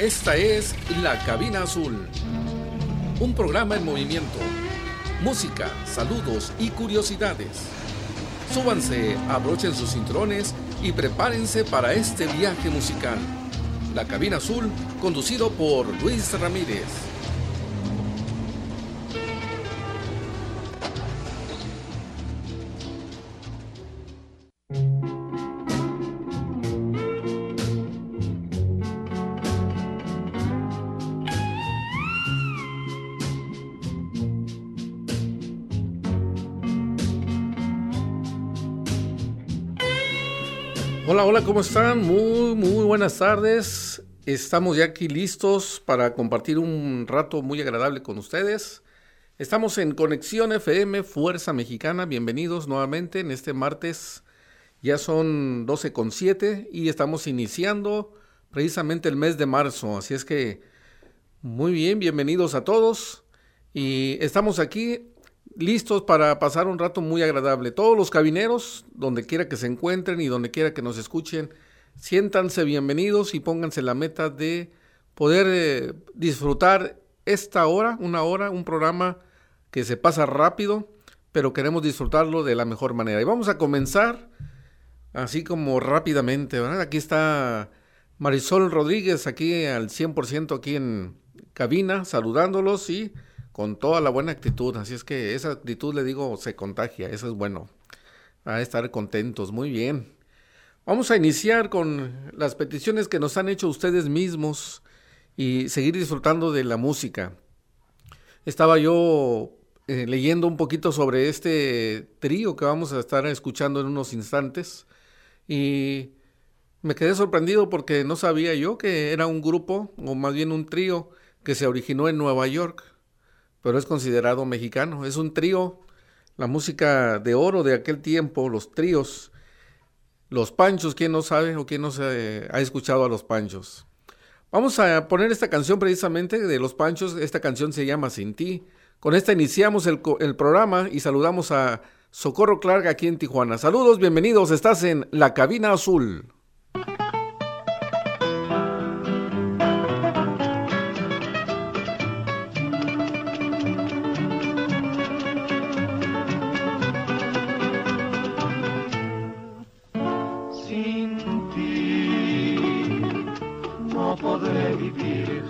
Esta es La Cabina Azul, un programa en movimiento, música, saludos y curiosidades. Súbanse, abrochen sus cinturones y prepárense para este viaje musical. La Cabina Azul, conducido por Luis Ramírez. ¿Cómo están? Muy, muy buenas tardes. Estamos ya aquí listos para compartir un rato muy agradable con ustedes. Estamos en Conexión FM Fuerza Mexicana. Bienvenidos nuevamente en este martes. Ya son 12.7 y estamos iniciando precisamente el mes de marzo. Así es que muy bien, bienvenidos a todos. Y estamos aquí listos para pasar un rato muy agradable. Todos los cabineros, donde quiera que se encuentren y donde quiera que nos escuchen, siéntanse bienvenidos y pónganse la meta de poder eh, disfrutar esta hora, una hora, un programa que se pasa rápido, pero queremos disfrutarlo de la mejor manera. Y vamos a comenzar así como rápidamente, ¿verdad? Aquí está Marisol Rodríguez, aquí al 100% aquí en cabina, saludándolos y con toda la buena actitud. Así es que esa actitud, le digo, se contagia. Eso es bueno. A estar contentos. Muy bien. Vamos a iniciar con las peticiones que nos han hecho ustedes mismos y seguir disfrutando de la música. Estaba yo eh, leyendo un poquito sobre este trío que vamos a estar escuchando en unos instantes y me quedé sorprendido porque no sabía yo que era un grupo o más bien un trío que se originó en Nueva York pero es considerado mexicano. Es un trío, la música de oro de aquel tiempo, los tríos, los panchos, ¿quién no sabe o quién no se ha escuchado a los panchos? Vamos a poner esta canción precisamente de los panchos, esta canción se llama Sin ti. Con esta iniciamos el, el programa y saludamos a Socorro Clark aquí en Tijuana. Saludos, bienvenidos, estás en La Cabina Azul.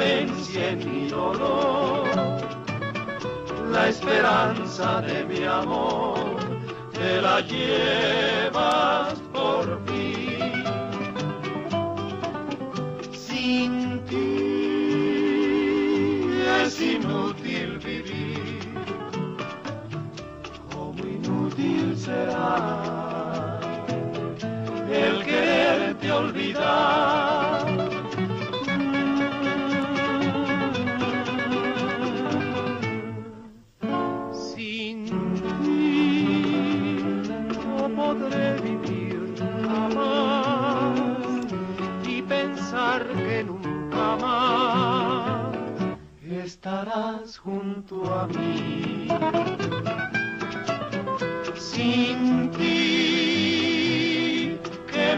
clemencia en mi dolor. La esperanza de mi amor te la llevas junto a mí. Sin ti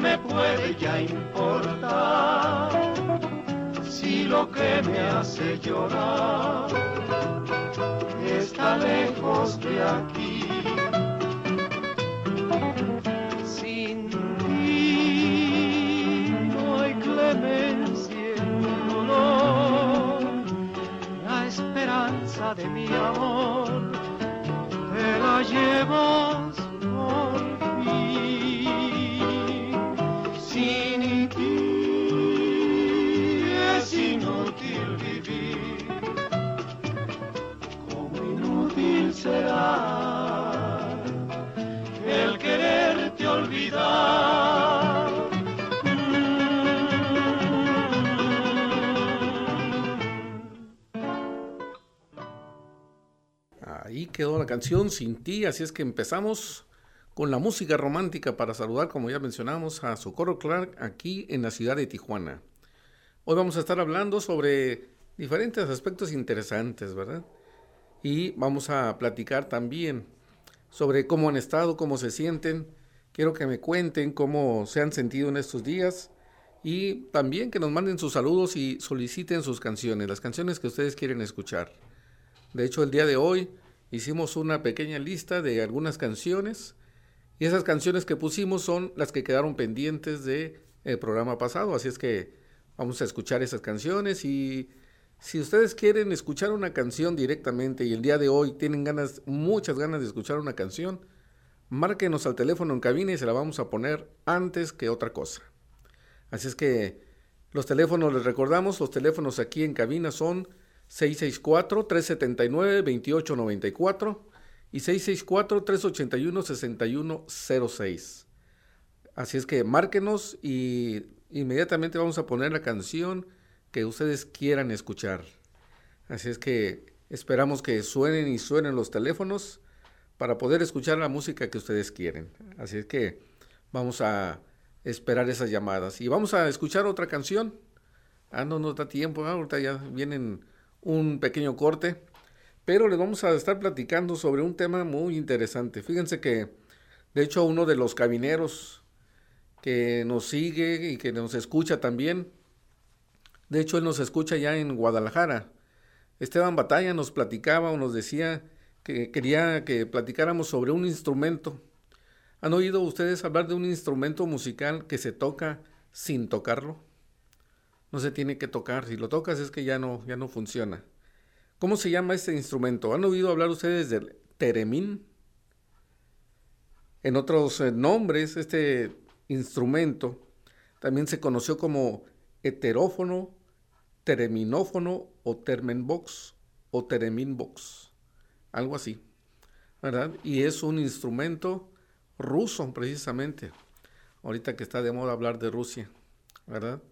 me puede ya importar si lo que me hace llorar está lejos de aquí? Mi amor te la llevas quedó la canción Sin ti, así es que empezamos con la música romántica para saludar, como ya mencionamos, a Socorro Clark aquí en la ciudad de Tijuana. Hoy vamos a estar hablando sobre diferentes aspectos interesantes, ¿verdad? Y vamos a platicar también sobre cómo han estado, cómo se sienten. Quiero que me cuenten cómo se han sentido en estos días y también que nos manden sus saludos y soliciten sus canciones, las canciones que ustedes quieren escuchar. De hecho, el día de hoy hicimos una pequeña lista de algunas canciones y esas canciones que pusimos son las que quedaron pendientes del el programa pasado, así es que vamos a escuchar esas canciones y si ustedes quieren escuchar una canción directamente y el día de hoy tienen ganas, muchas ganas de escuchar una canción, márquenos al teléfono en cabina y se la vamos a poner antes que otra cosa. Así es que los teléfonos, les recordamos, los teléfonos aquí en cabina son 664-379-2894 y 664-381-6106. Así es que márquenos y inmediatamente vamos a poner la canción que ustedes quieran escuchar. Así es que esperamos que suenen y suenen los teléfonos para poder escuchar la música que ustedes quieren. Así es que vamos a esperar esas llamadas. Y vamos a escuchar otra canción. Ah, no nos da tiempo, ahorita ya vienen un pequeño corte, pero les vamos a estar platicando sobre un tema muy interesante. Fíjense que, de hecho, uno de los cabineros que nos sigue y que nos escucha también, de hecho, él nos escucha ya en Guadalajara. Esteban Batalla nos platicaba o nos decía que quería que platicáramos sobre un instrumento. ¿Han oído ustedes hablar de un instrumento musical que se toca sin tocarlo? No se tiene que tocar. Si lo tocas es que ya no, ya no funciona. ¿Cómo se llama este instrumento? ¿Han oído hablar ustedes del teremín? En otros eh, nombres, este instrumento también se conoció como heterófono, tereminófono o termenbox o tereminbox, algo así, ¿verdad? Y es un instrumento ruso precisamente, ahorita que está de moda hablar de Rusia, ¿verdad?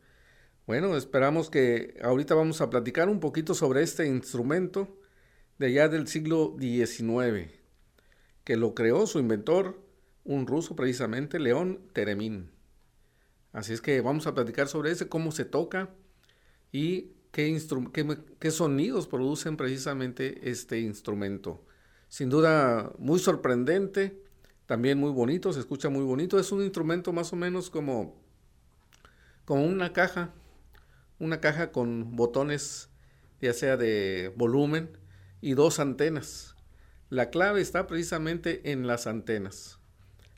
Bueno, esperamos que ahorita vamos a platicar un poquito sobre este instrumento de allá del siglo XIX, que lo creó su inventor, un ruso precisamente, León Teremín. Así es que vamos a platicar sobre ese, cómo se toca y qué, sonidos producen precisamente este instrumento. Sin duda muy sorprendente, también muy bonito, se escucha muy bonito. Es un instrumento más o menos como, como una caja, una caja con botones, ya sea de volumen, y dos antenas. La clave está precisamente en las antenas.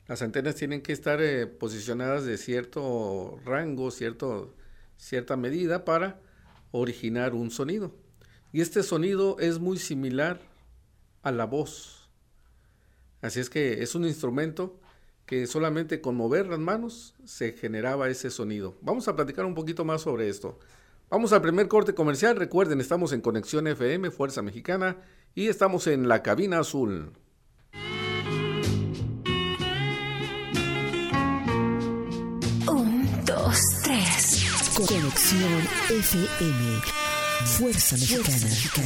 Las antenas tienen que estar eh, posicionadas de cierto rango, cierto, cierta medida para originar un sonido. Y este sonido es muy similar a la voz. Así es que es un instrumento que solamente con mover las manos se generaba ese sonido. Vamos a platicar un poquito más sobre esto. Vamos al primer corte comercial. Recuerden, estamos en Conexión FM, Fuerza Mexicana, y estamos en la cabina azul. Un, dos, tres. Conexión FM, Fuerza Mexicana. Con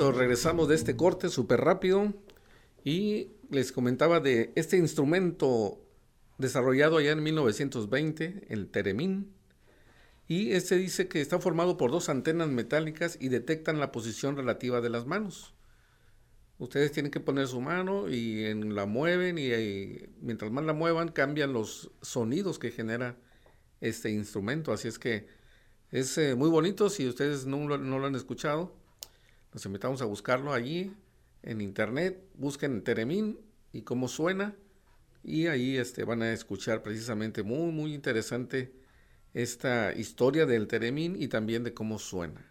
Regresamos de este corte súper rápido y les comentaba de este instrumento desarrollado allá en 1920, el Teremín. Y este dice que está formado por dos antenas metálicas y detectan la posición relativa de las manos. Ustedes tienen que poner su mano y en, la mueven y, y, mientras más la muevan cambian los sonidos que genera este instrumento. Así es que es eh, muy bonito si ustedes no lo han escuchado nos invitamos a buscarlo allí en internet, busquen Teremín y cómo suena y ahí este, van a escuchar precisamente muy muy interesante esta historia del teremín y también de cómo suena.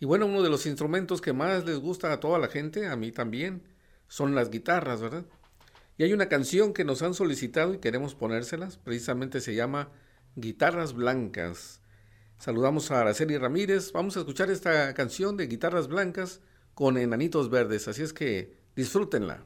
Y bueno, uno de los instrumentos que más les gusta a toda la gente, a mí también, son las guitarras, ¿verdad? Y hay una canción que nos han solicitado y queremos ponérselas, precisamente se llama Guitarras Blancas. Saludamos a Araceli Ramírez, vamos a escuchar esta canción de Guitarras Blancas con Enanitos Verdes, así es que disfrútenla.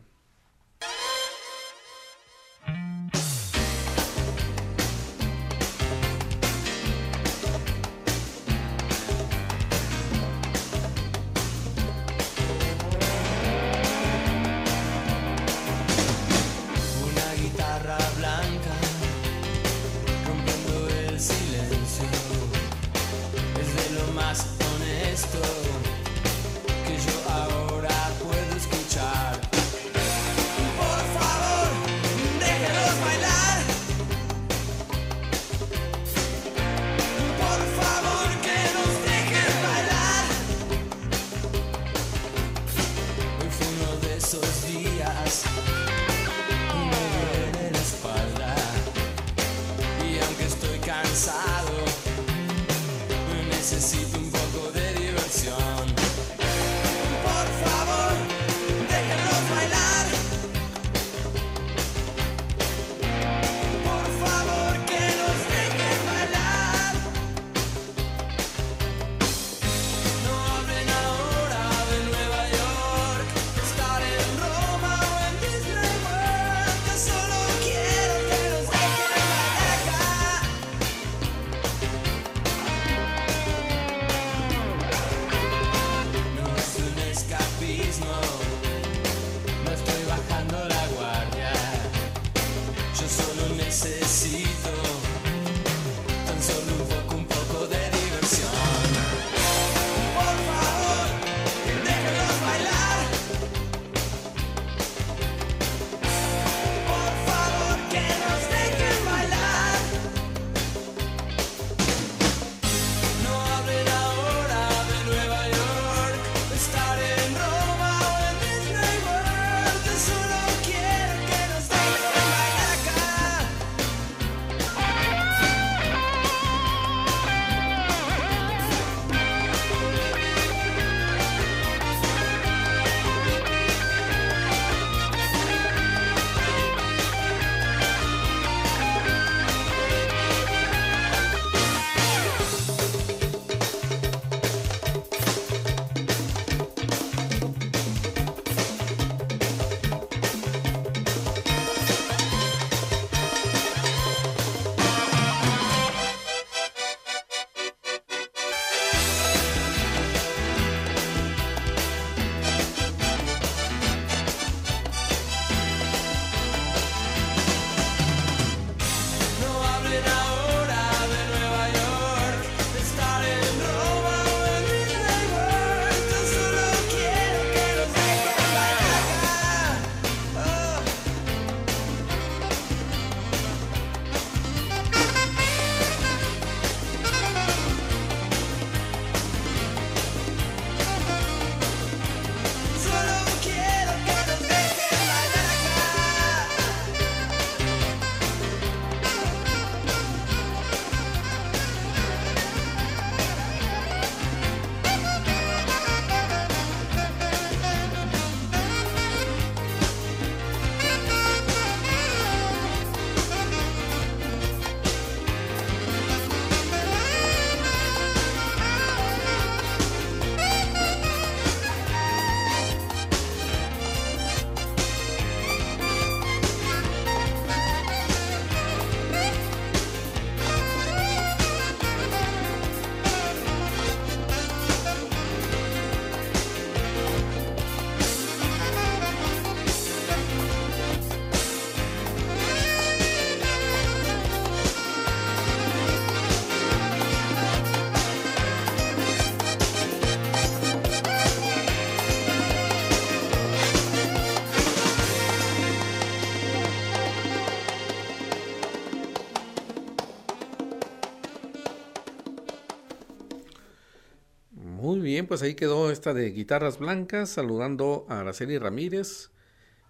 Pues ahí quedó esta de guitarras blancas, saludando a Araceli Ramírez.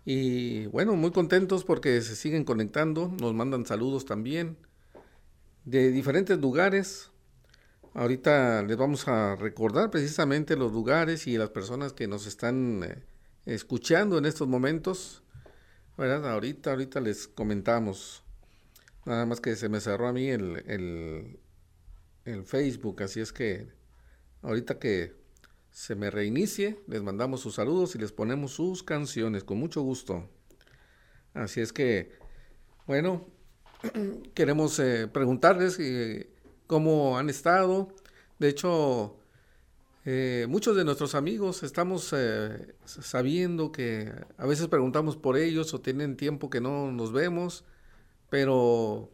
Y bueno, muy contentos porque se siguen conectando, nos mandan saludos también. de diferentes lugares. Ahorita les vamos a recordar precisamente los lugares y las personas que nos están eh, escuchando en estos momentos. ¿verdad? Ahorita, ahorita les comentamos. Nada más que se me cerró a mí el, el, el Facebook, así es que ahorita que se me reinicie, les mandamos sus saludos y les ponemos sus canciones con mucho gusto. Así es que, bueno, queremos eh, preguntarles eh, cómo han estado. De hecho, eh, muchos de nuestros amigos estamos sabiendo que a veces preguntamos por ellos o tienen tiempo que no nos vemos, pero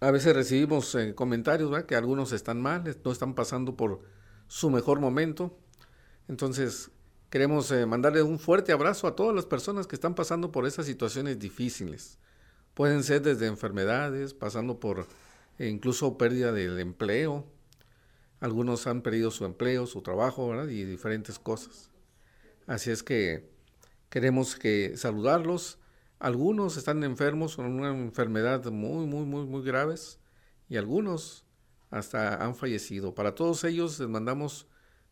a veces recibimos comentarios que algunos están mal, no están pasando por su mejor momento. Entonces, queremos mandarle un fuerte abrazo a todas las personas que están pasando por esas situaciones difíciles. Pueden ser desde enfermedades, pasando por eh, incluso pérdida del empleo. Algunos han perdido su empleo, su trabajo, ¿verdad? Y diferentes cosas. Así es que queremos que saludarlos. Algunos están enfermos con una enfermedad muy, muy, muy, muy graves y algunos hasta han fallecido. Para todos ellos les mandamos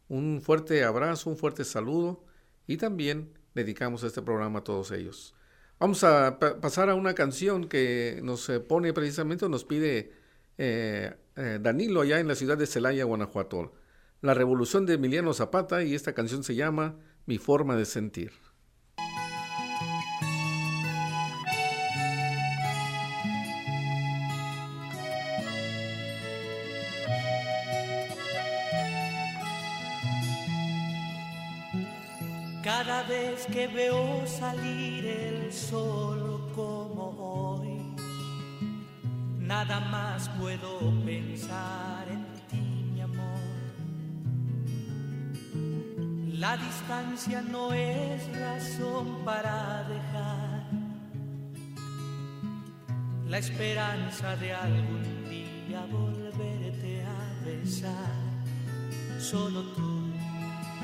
un fuerte abrazo, un fuerte saludo y también dedicamos este programa a todos ellos. Vamos a pasar a una canción que nos eh, pone precisamente, nos pide eh, eh, Danilo allá en la ciudad de Celaya, Guanajuato. La revolución de Emiliano Zapata y esta canción se llama Mi forma de sentir. Que veo salir el sol como hoy, nada más puedo pensar en ti, mi amor. La distancia no es razón para dejar la esperanza de algún día volverte a besar. Solo tú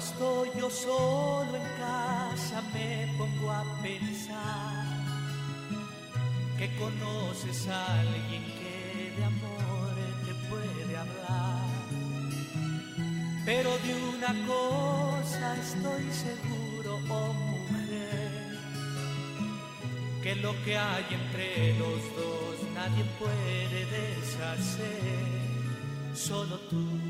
Estoy yo solo en casa me pongo a pensar que conoces a alguien que de amor te puede hablar. Pero de una cosa estoy seguro, oh mujer, que lo que hay entre los dos nadie puede deshacer, solo tú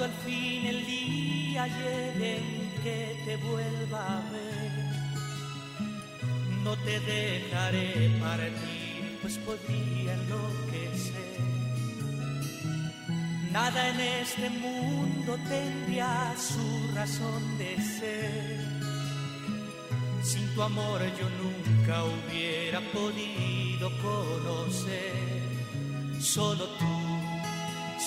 Al fin el día llegue en que te vuelva a ver, no te dejaré partir, pues podría enloquecer. Nada en este mundo tendría su razón de ser. Sin tu amor yo nunca hubiera podido conocer. Solo tú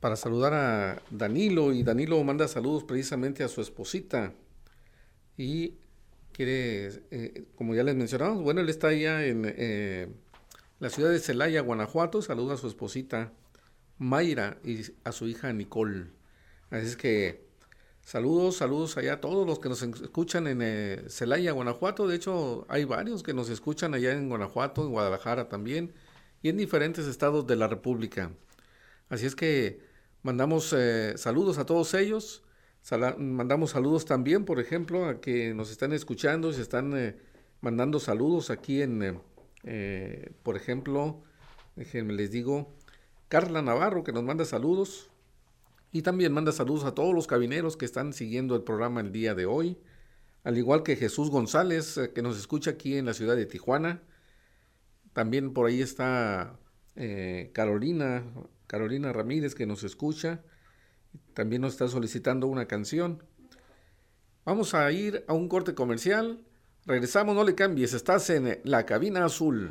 Para saludar a Danilo y Danilo manda saludos precisamente a su esposita y quiere, eh, como ya les mencionamos, bueno, él está allá en eh, la ciudad de Celaya, Guanajuato, saluda a su esposita Mayra y a su hija Nicole. Así es que saludos, saludos allá a todos los que nos escuchan en eh, Celaya, Guanajuato. De hecho, hay varios que nos escuchan allá en Guanajuato, en Guadalajara también y en diferentes estados de la República. Así es que mandamos eh, saludos a todos ellos. Mandamos saludos también, por ejemplo, a que nos están escuchando y se están eh, mandando saludos aquí en, eh, por ejemplo, déjenme les digo, Carla Navarro que nos manda saludos y también manda saludos a todos los cabineros que están siguiendo el programa el día de hoy, al igual que Jesús González que nos escucha aquí en la ciudad de Tijuana. También por ahí está eh, Carolina, Carolina Ramírez que nos escucha. También nos está solicitando una canción. Vamos a ir a un corte comercial. Regresamos, no le cambies, estás en la cabina azul.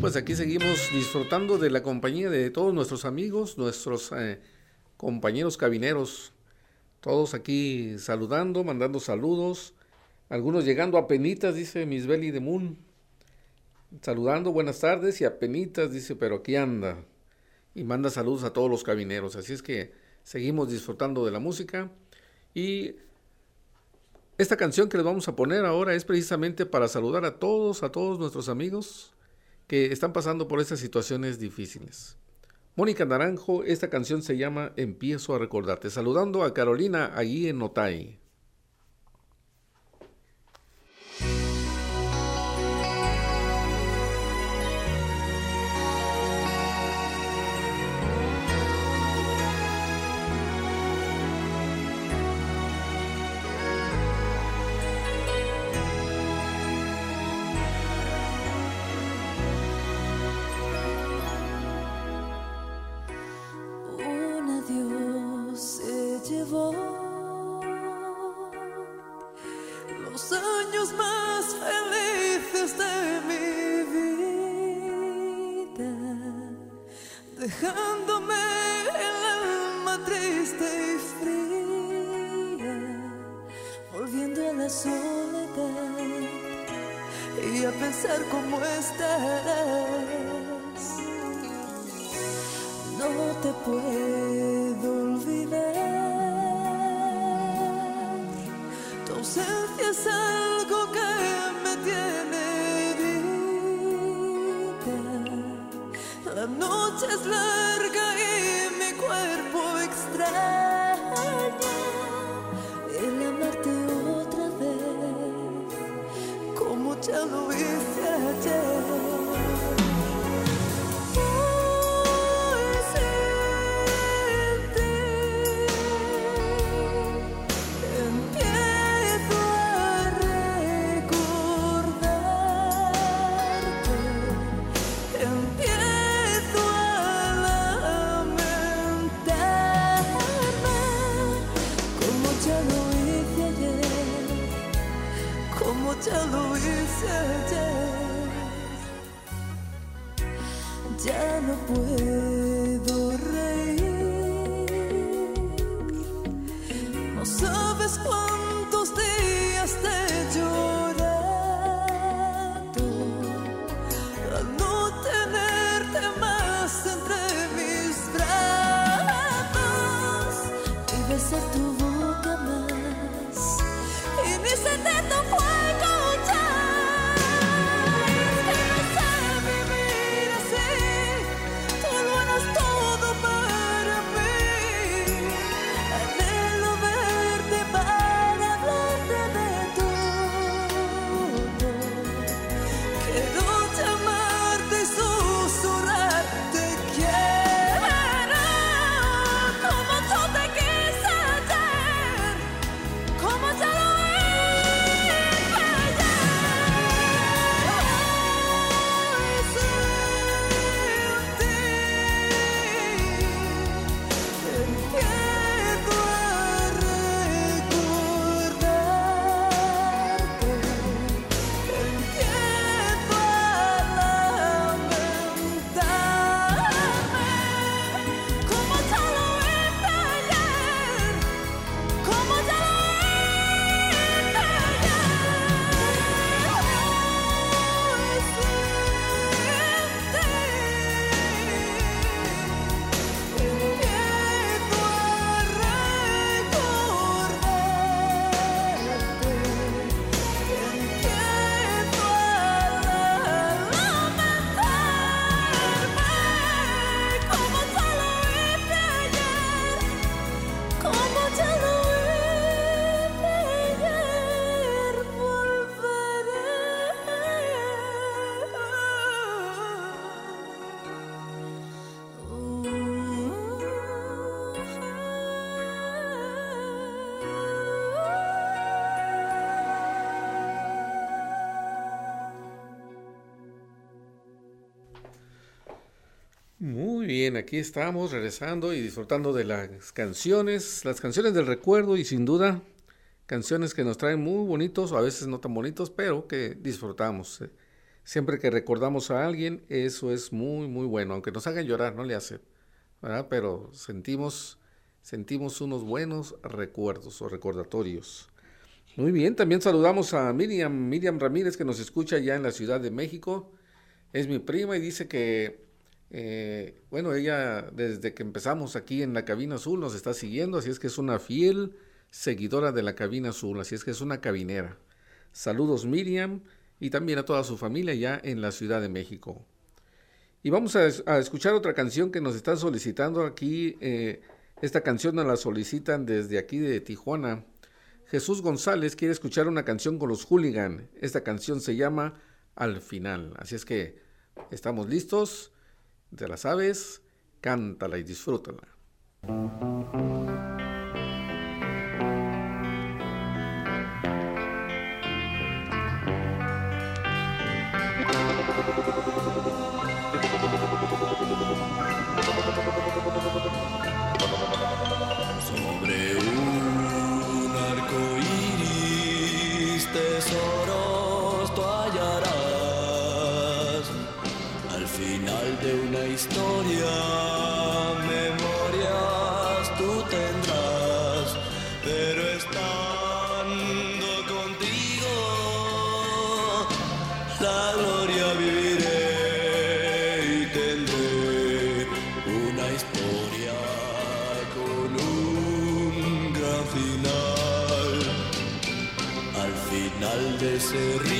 Pues aquí seguimos disfrutando de la compañía de todos nuestros amigos, nuestros eh, compañeros cabineros, todos aquí saludando, mandando saludos, algunos llegando a penitas, dice Miss Belly de Moon, saludando, buenas tardes, y a penitas, dice, pero aquí anda, y manda saludos a todos los cabineros, así es que seguimos disfrutando de la música, y esta canción que les vamos a poner ahora es precisamente para saludar a todos, a todos nuestros amigos, que están pasando por estas situaciones difíciles. Mónica Naranjo, esta canción se llama Empiezo a recordarte, saludando a Carolina allí en Otay. Llevó los años más felices de mi vida, dejándome el alma triste y fría, volviendo a la soledad y a pensar cómo estarás. No te puedo noche es larga y mi cuerpo extraña el amarte otra vez. Como ya lo hice ya lo hice ayer. Ya no puedo reír. No sabes cuántos aquí estamos regresando y disfrutando de las canciones, las canciones del recuerdo y sin duda canciones que nos traen muy bonitos, o a veces no tan bonitos, pero que disfrutamos. eh. Siempre que recordamos a alguien, eso es muy, muy bueno, aunque nos hagan llorar, no le hace. Pero sentimos, sentimos unos buenos recuerdos o recordatorios. Muy bien, también saludamos a Miriam, Miriam Ramírez que nos escucha ya en la Ciudad de México. Es mi prima y dice que, eh, bueno, ella desde que empezamos aquí en la cabina azul nos está siguiendo, así es que es una fiel seguidora de la cabina azul, así es que es una cabinera. Saludos Miriam y también a toda su familia ya en la Ciudad de México. Y vamos a, es- a escuchar otra canción que nos están solicitando aquí. eh, esta canción nos la solicitan desde aquí de Tijuana. Jesús González quiere escuchar una canción con los Hooligan. Esta canción se llama Al final. Así es que estamos listos. Te la sabes. Cántala y disfrútala. Final de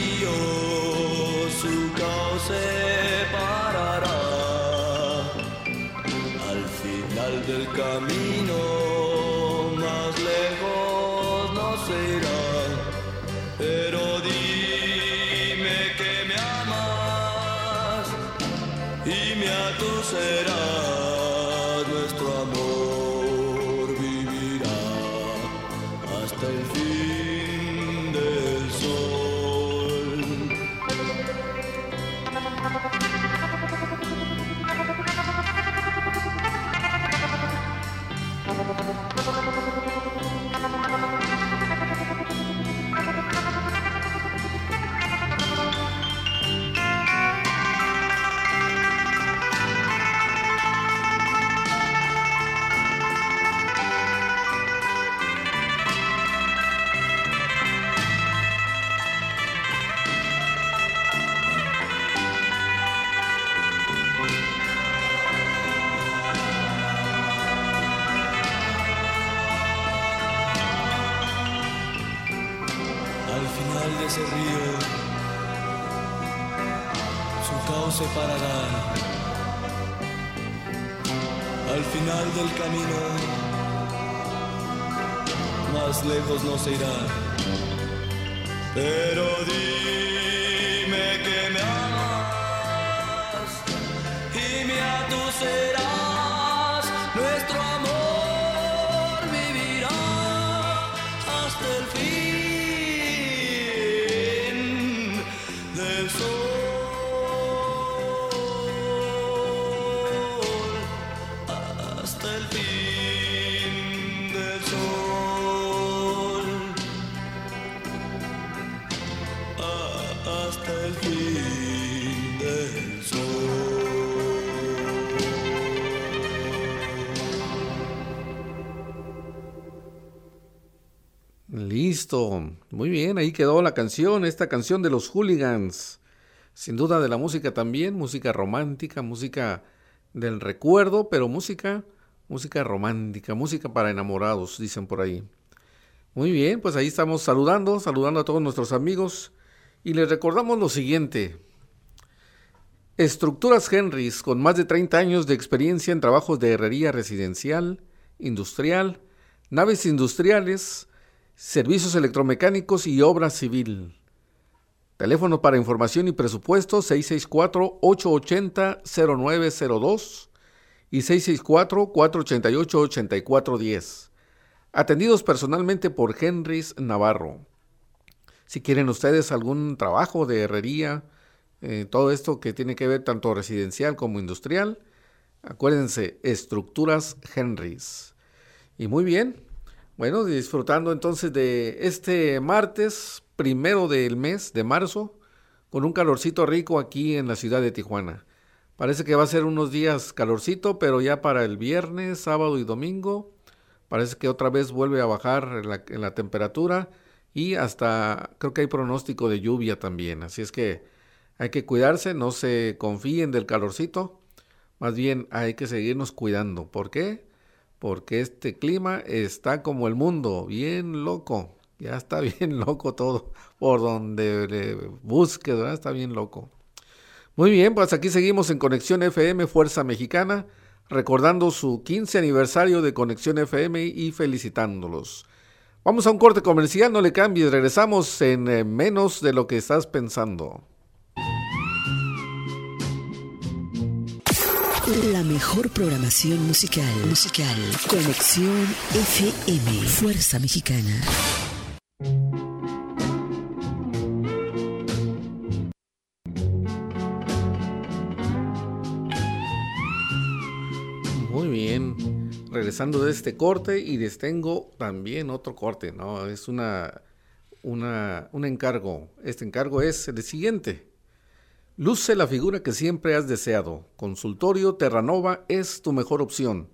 ese río su cauce parará. Al final del camino, más lejos no se irá. Pero dime que me amas y me atucerás. Listo. Muy bien, ahí quedó la canción, esta canción de los hooligans. Sin duda de la música también, música romántica, música del recuerdo, pero música, música romántica, música para enamorados, dicen por ahí. Muy bien, pues ahí estamos saludando, saludando a todos nuestros amigos y les recordamos lo siguiente. Estructuras Henrys, con más de 30 años de experiencia en trabajos de herrería residencial, industrial, naves industriales, servicios electromecánicos y obra civil. Teléfono para información y presupuesto 664-880-0902 y 664-488-8410. Atendidos personalmente por Henrys Navarro. Si quieren ustedes algún trabajo de herrería, eh, todo esto que tiene que ver tanto residencial como industrial, acuérdense, estructuras Henrys. Y muy bien, bueno, disfrutando entonces de este martes primero del mes de marzo, con un calorcito rico aquí en la ciudad de Tijuana. Parece que va a ser unos días calorcito, pero ya para el viernes, sábado y domingo, parece que otra vez vuelve a bajar en la, la temperatura y hasta creo que hay pronóstico de lluvia también. Así es que hay que cuidarse, no se confíen del calorcito, más bien hay que seguirnos cuidando. ¿Por qué? Porque este clima está como el mundo, bien loco. Ya está bien loco todo. Por donde le ¿verdad? Está bien loco. Muy bien, pues aquí seguimos en Conexión FM Fuerza Mexicana, recordando su 15 aniversario de Conexión FM y felicitándolos. Vamos a un corte comercial, no le cambies, regresamos en eh, menos de lo que estás pensando. La mejor programación musical. Musical. Conexión FM. Fuerza Mexicana. Muy bien. Regresando de este corte y les tengo también otro corte, ¿no? Es una, una, un encargo. Este encargo es el siguiente. Luce la figura que siempre has deseado. Consultorio Terranova es tu mejor opción.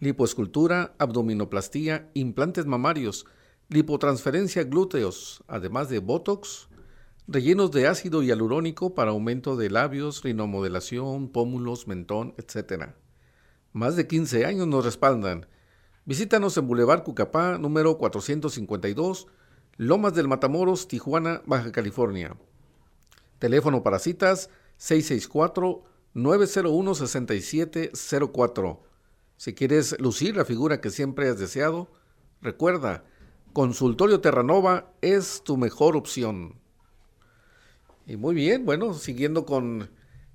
Lipoescultura, abdominoplastía, implantes mamarios, lipotransferencia glúteos, además de Botox, rellenos de ácido hialurónico para aumento de labios, rinomodelación, pómulos, mentón, etc. Más de 15 años nos respaldan. Visítanos en Boulevard Cucapá, número 452, Lomas del Matamoros, Tijuana, Baja California. Teléfono para citas 664-901-6704. Si quieres lucir la figura que siempre has deseado, recuerda, Consultorio Terranova es tu mejor opción. Y muy bien, bueno, siguiendo con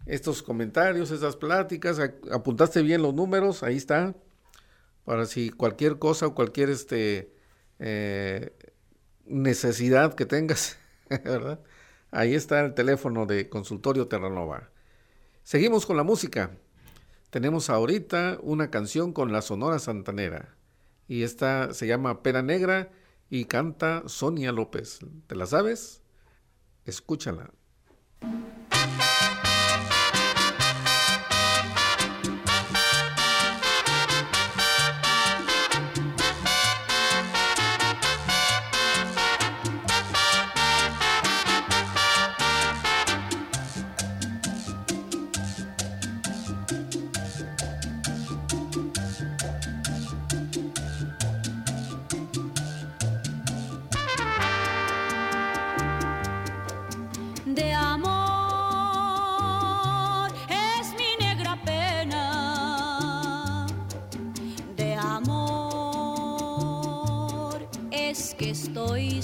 estos comentarios, esas pláticas, apuntaste bien los números, ahí está, para si cualquier cosa o cualquier este, eh, necesidad que tengas, ¿verdad? Ahí está el teléfono de Consultorio Terranova. Seguimos con la música. Tenemos ahorita una canción con la Sonora Santanera. Y esta se llama Pera Negra y canta Sonia López. ¿Te la sabes? Escúchala.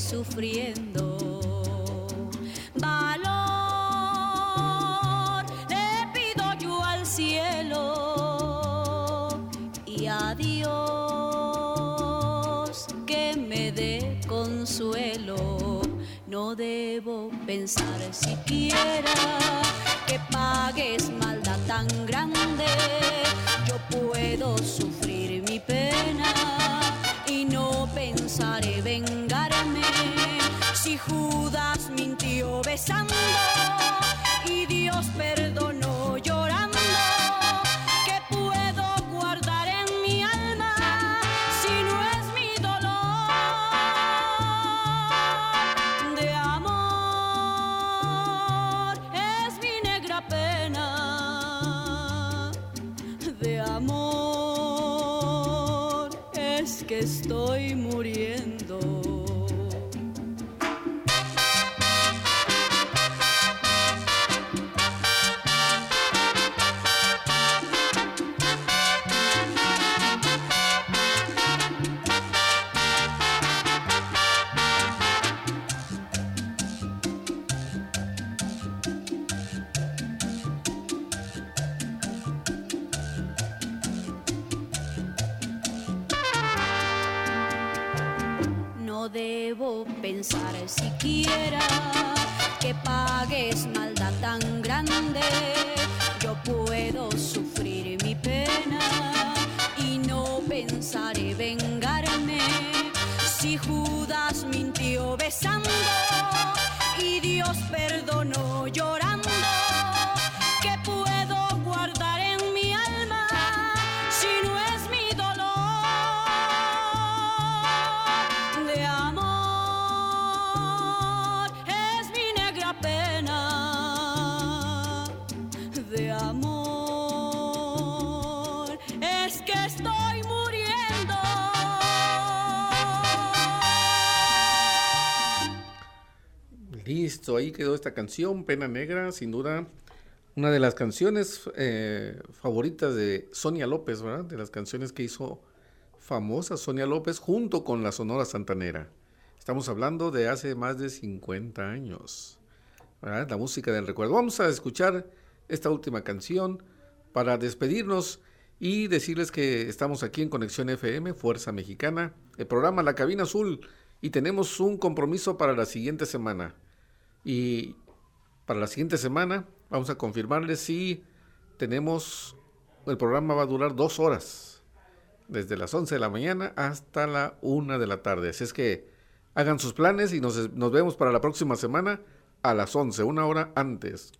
Sufriendo. Valor le pido yo al cielo y a Dios que me dé consuelo. No debo pensar siquiera que pagues maldad tan grande. Yo puedo sufrir mi pena y no pensaré mintió debo pensar siquiera que pagues maldad tan grande. Yo puedo sufrir mi pena y no pensaré vengarme. Si Judas mintió besando Ahí quedó esta canción, Pena Negra, sin duda una de las canciones eh, favoritas de Sonia López, ¿verdad? De las canciones que hizo famosa Sonia López junto con la Sonora Santanera. Estamos hablando de hace más de 50 años, ¿verdad? La música del recuerdo. Vamos a escuchar esta última canción para despedirnos y decirles que estamos aquí en Conexión FM, Fuerza Mexicana, el programa La Cabina Azul, y tenemos un compromiso para la siguiente semana. Y para la siguiente semana vamos a confirmarles si tenemos, el programa va a durar dos horas, desde las 11 de la mañana hasta la 1 de la tarde. Así es que hagan sus planes y nos, nos vemos para la próxima semana a las 11, una hora antes.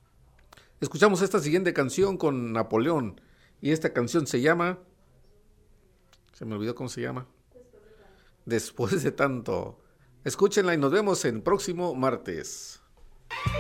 Escuchamos esta siguiente canción con Napoleón y esta canción se llama... Se me olvidó cómo se llama. Después de tanto. Escúchenla y nos vemos el próximo martes. Thank you.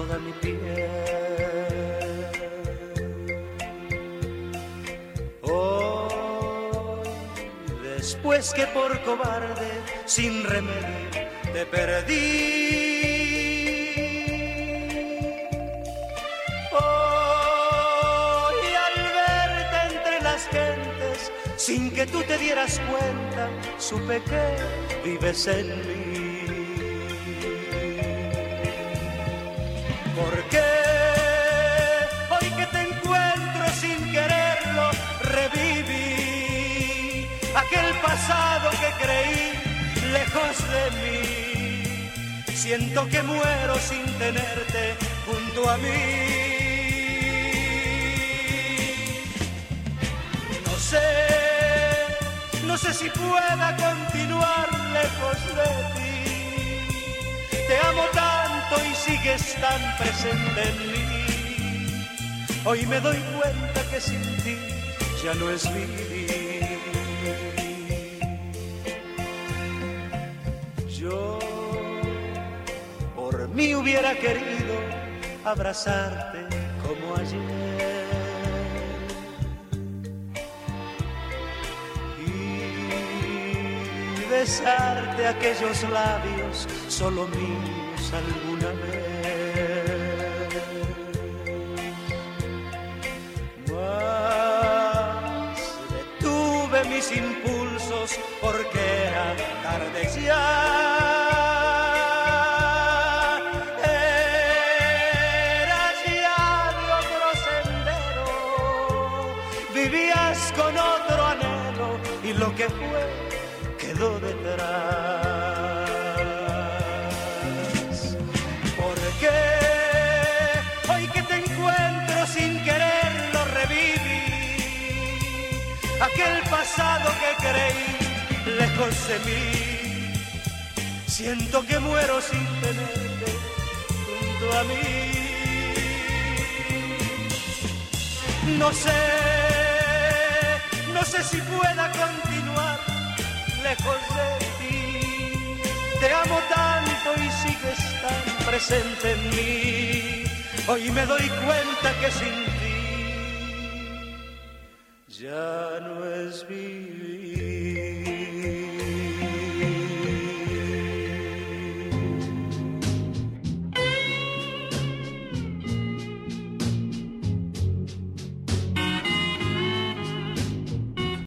Toda mi piel. Hoy, después que por cobarde, sin remedio, te perdí. Hoy al verte entre las gentes, sin que tú te dieras cuenta, supe que vives en mí. Porque hoy que te encuentro sin quererlo, reviví aquel pasado que creí lejos de mí. Siento que muero sin tenerte junto a mí. No sé, no sé si pueda continuar lejos de ti. Te amo tanto y sigues tan presente en mí. Hoy me doy cuenta que sin ti ya no es vivir. Yo por mí hubiera querido abrazarte como ayer. Y besarte aquellos labios solo míos alguna lejos de mí. Siento que muero sin tenerte junto a mí. No sé, no sé si pueda continuar lejos de ti. Te amo tanto y sigues tan presente en mí. Hoy me doy cuenta que sin